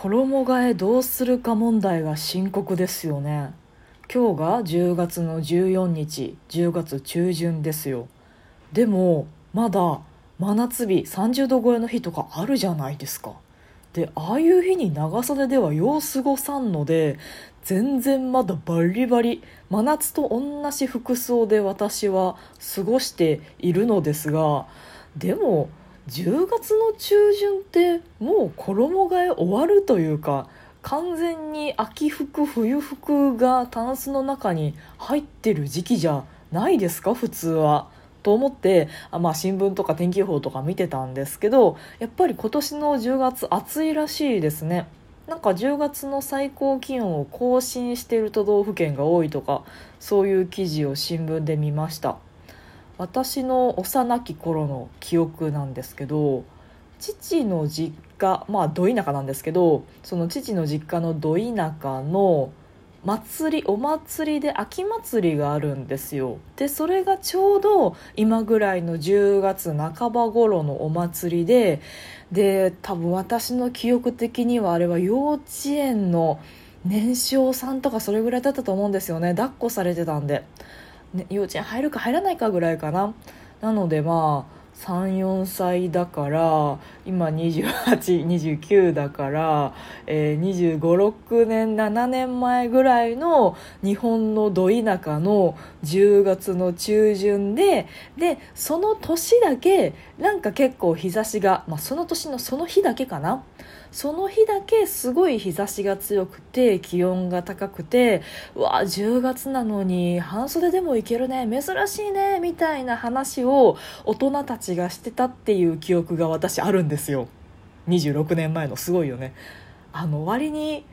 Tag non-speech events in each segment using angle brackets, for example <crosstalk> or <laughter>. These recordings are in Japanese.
衣替えどうするか問題が深刻ですよね。今日が10月の14日10月中旬ですよ。でもまだ真夏日30度超えの日とかあるじゃないですか。でああいう日に長袖ではよう過ごさんので全然まだバリバリ真夏と同じ服装で私は過ごしているのですがでも10月の中旬ってもう衣替え終わるというか完全に秋服冬服がタンスの中に入ってる時期じゃないですか普通は。と思ってあ、まあ、新聞とか天気予報とか見てたんですけどやっぱり今年の10月暑いらしいですね。なんか10月の最高気温を更新している都道府県が多いとかそういう記事を新聞で見ました私の幼き頃の記憶なんですけど父の実家まあど田舎なんですけどその父の実家のど田舎の祭りお祭りで秋祭りがあるんですよ。でそれがちょうど今ぐらいの10月半ば頃のお祭りでで多分私の記憶的にはあれは幼稚園の年少さんとかそれぐらいだったと思うんですよね。抱っこされてたんで、ね、幼稚園入るか入らないかぐらいかな。なのでまあ34歳だから今2829だから、えー、2 5 6年7年前ぐらいの日本のど田舎の10月の中旬ででその年だけなんか結構日差しが、まあ、その年のその日だけかな。その日だけすごい日差しが強くて気温が高くてうわ10月なのに半袖でもいけるね珍しいねみたいな話を大人たちがしてたっていう記憶が私あるんですよ。26年前のすごいよね。あの割に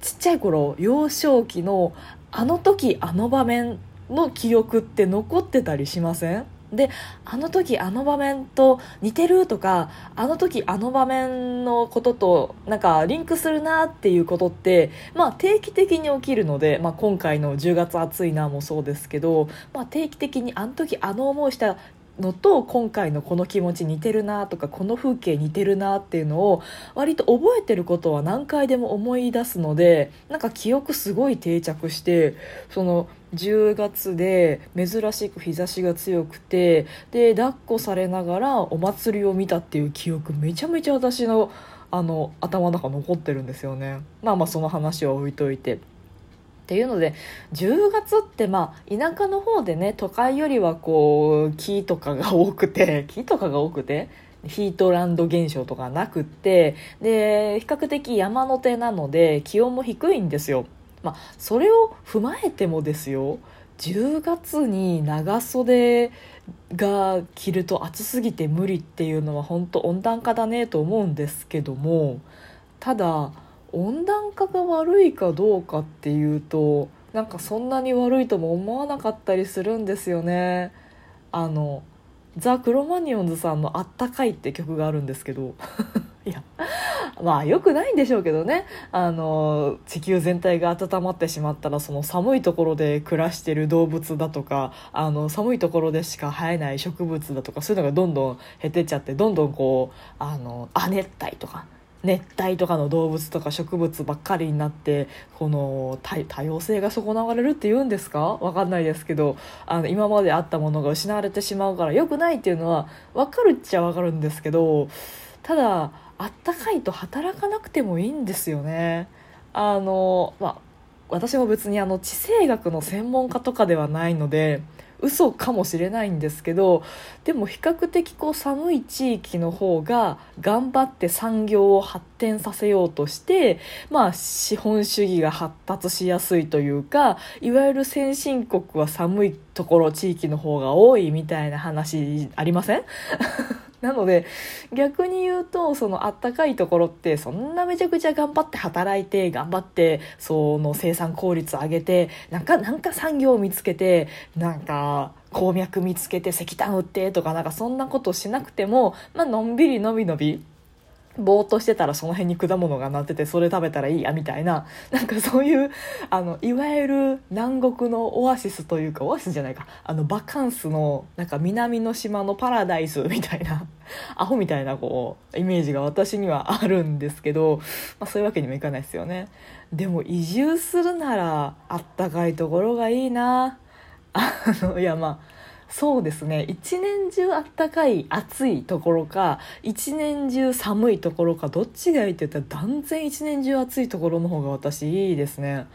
ちっちゃい頃幼少期のあの時あの場面の記憶って残ってたりしません？であの時あの場面と似てるとかあの時あの場面のこととなんかリンクするなっていうことってまあ定期的に起きるので、まあ、今回の10月暑いなもそうですけど、まあ、定期的にあの時あの思いしたのと今回のこの気持ち似てるなとかこの風景似てるなっていうのを割と覚えてることは何回でも思い出すのでなんか記憶すごい定着してその10月で珍しく日差しが強くてで抱っこされながらお祭りを見たっていう記憶めちゃめちゃ私のあの頭の中残ってるんですよね。まあまあその話は置いといて。っていうので10月ってまあ田舎の方でね都会よりはこう木とかが多くて <laughs> 木とかが多くてヒートランド現象とかなくってで比較的山の手なので気温も低いんですよ。まあ、それを踏まえてもですよ10月に長袖が着ると暑すぎて無理っていうのは本当温暖化だねと思うんですけどもただ温暖化が悪いかどうかっていうとなんかそんなに悪いとも思わなかったりするんですよね。あのザ・クロマニオンズさんの「あったかい」って曲があるんですけど <laughs> いやまあ良くないんでしょうけどねあの地球全体が温まってしまったらその寒いところで暮らしてる動物だとかあの寒いところでしか生えない植物だとかそういうのがどんどん減ってっちゃってどんどんこうあの亜熱帯とか熱帯とかの動物とか植物ばっかりになってこの多様性が損なわれるっていうんですか？わかんないですけどあの今まであったものが失われてしまうから良くないっていうのは分かるっちゃ分かるんですけどただあったかいと働かなくてもいいんですよね。あのまあ私も別にあの地政学の専門家とかではないので嘘かもしれないんですけどでも比較的こう寒い地域の方が頑張って産業を発展させようとしてまあ資本主義が発達しやすいというかいわゆる先進国は寒いところ地域の方が多いみたいな話ありません？なので逆に言うとそのあったかいところってそんなめちゃくちゃ頑張って働いて頑張ってその生産効率上げてなんかなんか産業を見つけてなんか鉱脈見つけて石炭売ってとかなんかそんなことしなくても、まあのんびりのびのびぼーっとしてたらその辺に果物がなっててそれ食べたらいいやみたいな。<laughs> なんかそういうあのいわゆる南国のオアシスというかオアシスじゃないか。あのバカンスのなんか南の島のパラダイスみたいな <laughs> アホみたいなこうイメージが私にはあるんですけど、まあ、そういうわけにもいかないですよね。でも移住するならあったかいところがいいな。<laughs> あのいやまあそうですね。一年中あったかい暑いところか一年中寒いところかどっちがいいって言ったら断然一年中暑いところの方が私いいですね。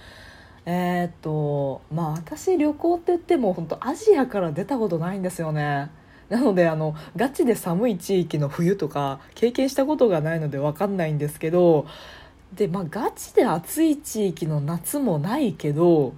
えー、っとまあ私旅行って言っても本当アジアから出たことないんですよね。なのであのガチで寒い地域の冬とか経験したことがないので分かんないんですけどでまあガチで暑い地域の夏もないけど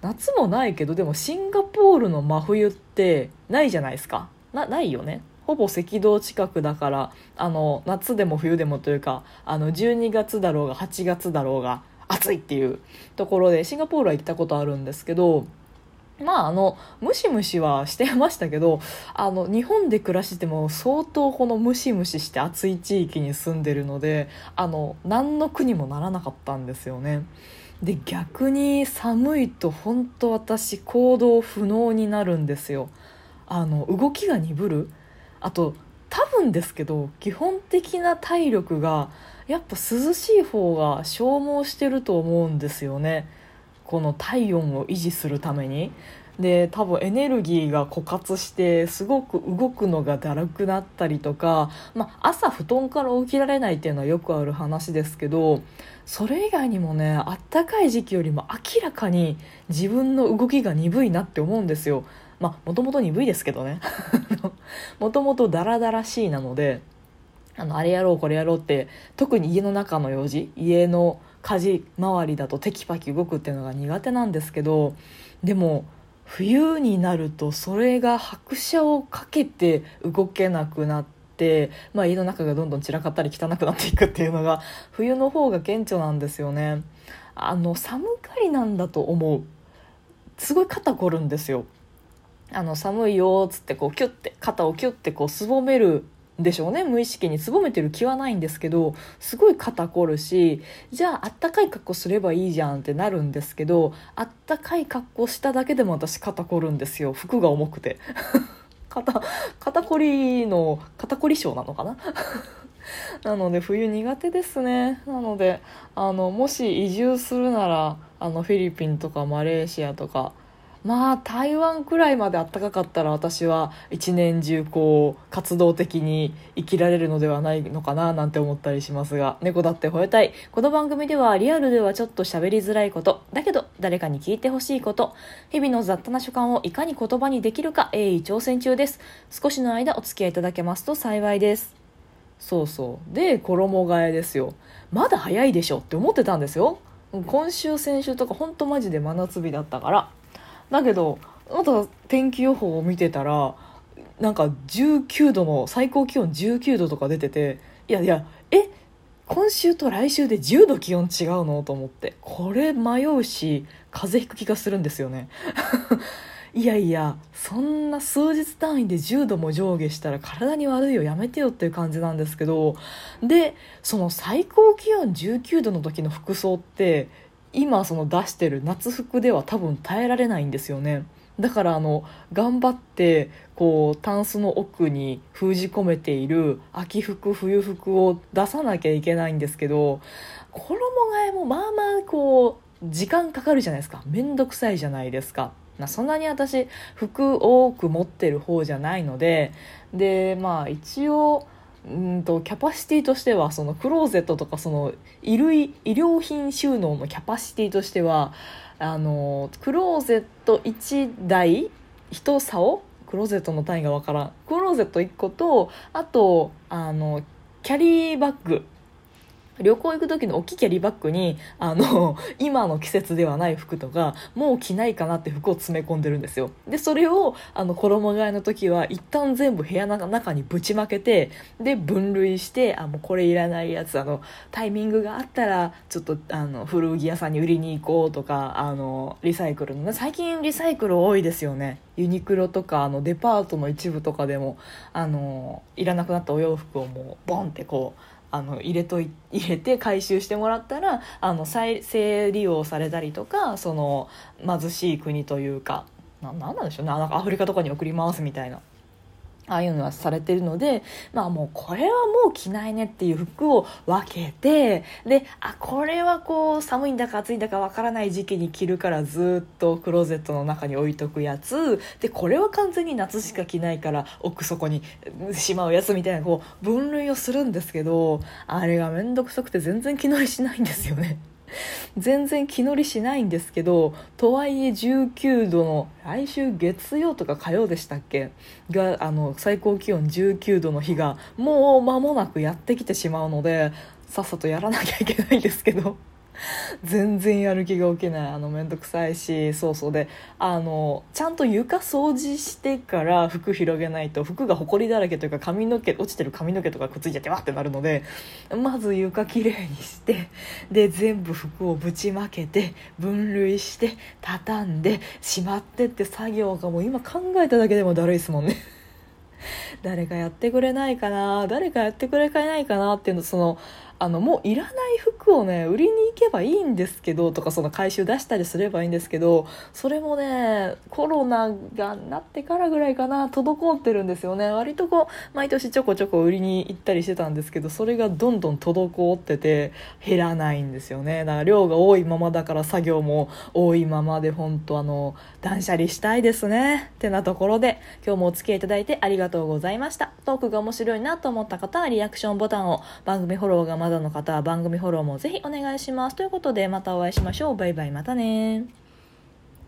夏もないけどでもシンガポールの真冬ってないじゃないですかなないよねほぼ赤道近くだからあの夏でも冬でもというかあの12月だろうが8月だろうが暑いっていうところでシンガポールは行ったことあるんですけどまああのムシムシはしてましたけどあの日本で暮らしても相当このムシムシして暑い地域に住んでるのであの何の苦にもならなかったんですよね。で逆に寒いと本当私行動不能になるんですよ。あの動きが鈍る。あと多分ですけど基本的な体力がやっぱ涼しい方が消耗してると思うんですよね。この体温を維持するために。で多分エネルギーが枯渇してすごく動くのがだるくなったりとか、まあ、朝布団から起きられないっていうのはよくある話ですけどそれ以外にもねあったかい時期よりも明らかに自分の動きが鈍いなって思うんですよ。まあもともと鈍いですけどね。<laughs> もともとダラダラしいなのであのあれやろうこれやろうって特に家の中の用事家の家事周りだとテキパキ動くっていうのが苦手なんですけどでも冬になるとそれが拍車をかけて動けなくなって、まあ、家の中がどんどん散らかったり汚くなっていくっていうのが冬の方が顕著なんですよね。あの寒がりなんだと思う。すごい肩凝るんですよ。あの寒いよっつってこうキュッて肩をキュッてこうすぼめるでしょうね。無意識にすぼめてる気はないんですけどすごい肩こるしじゃああったかい格好すればいいじゃんってなるんですけどあったかい格好しただけでも私肩こるんですよ。服が重くて。<laughs> 肩肩こりの肩こり症なのかな？<laughs> なので冬苦手ですね。なのであのもし移住するならあのフィリピンとかマレーシアとかまあ台湾くらいまで暖かかったら私は一年中こう活動的に生きられるのではないのかななんて思ったりしますが猫だって吠えたい。この番組ではリアルではちょっと喋りづらいことだけど誰かに聞いてほしいこと日々の雑多な所感をいかに言葉にできるか鋭意挑戦中です。少しの間お付き合いいただけますと幸いです。そうそう。で衣替えですよ。まだ早いでしょって思ってたんですよ。今週先週とかほんとマジで真夏日だったからだけどまた天気予報を見てたらなんか19度の最高気温19度とか出てていやいやえ今週と来週で10度気温違うのと思ってこれ迷うし風邪ひく気がするんですよね。<laughs> いやいやそんな数日単位で10度も上下したら体に悪いよやめてよっていう感じなんですけどでその最高気温19度の時の服装って今その出してる夏服では多分耐えられないんですよね。だからあの頑張ってこうタンスの奥に封じ込めている秋服冬服を出さなきゃいけないんですけど衣替えもまあまあこう時間かかるじゃないですか。面倒くさいじゃないですか。そんなに私服多く持ってる方じゃないのででまあ一応うんとキャパシティとしてはそのクローゼットとかその衣類衣料品収納のキャパシティとしてはあのクローゼット1台1竿クローゼットの単位がわからん。クローゼット1個とあとあのキャリーバッグ。旅行行く時の大きいキャリーバッグにあの <laughs> 今の季節ではない服とかもう着ないかなって服を詰め込んでるんですよ。でそれをあの衣替えの時は一旦全部部屋の中にぶちまけてで分類してあもうこれいらないやつあのタイミングがあったらちょっとあの古着屋さんに売りに行こうとかあのリサイクルの最近リサイクル多いですよね。ユニクロとかあのデパートの一部とかでもあのいらなくなったお洋服をもうボンってこうあの入れとい入れて回収してもらったらあの再生利用されたりとかその貧しい国というかななんなんでしょうねなんかアフリカとかに送り回すみたいな。ああいうのはされてるので、まあもうこれはもう着ないねっていう服を分けて、で、あ、これはこう寒いんだか暑いんだかわからない時期に着るからずっとクローゼットの中に置いとくやつ、で、これは完全に夏しか着ないから奥底にしまうやつみたいなこう分類をするんですけど、あれがめんどくさくて全然気乗りしないんですよね。<laughs> 全然気乗りしないんですけどとはいえ19度の来週月曜とか火曜でしたっけ？があの最高気温19度の日がもう間もなくやってきてしまうのでさっさとやらなきゃいけないんですけど。全然やる気が起きない。あの面倒くさいしそうそう。であのちゃんと床掃除してから服広げないと服がほこりだらけというか髪の毛落ちてる髪の毛とかくっついちゃってわってなるのでまず床きれいにしてで全部服をぶちまけて分類して畳んでしまってって作業がもう今考えただけでもだるいですもんね。<laughs> 誰かやってくれないかな誰かやってくれないかなっていうのそのあのもういらない服をね売りに行けばいいんですけどとかその回収出したりすればいいんですけどそれもねコロナがなってからぐらいかな滞ってるんですよね。割とこう毎年ちょこちょこ売りに行ったりしてたんですけどそれがどんどん滞ってて減らないんですよね。だから量が多いままだから作業も多いままで本当あの断捨離したいですね。ってなところで今日もお付き合いいただいてありがとうございました。トークが面白いなと思った方はリアクションボタンを番組フォローがまだの方は番組フォローもぜひお願いします。ということでまたお会いしましょう。バイバイまたね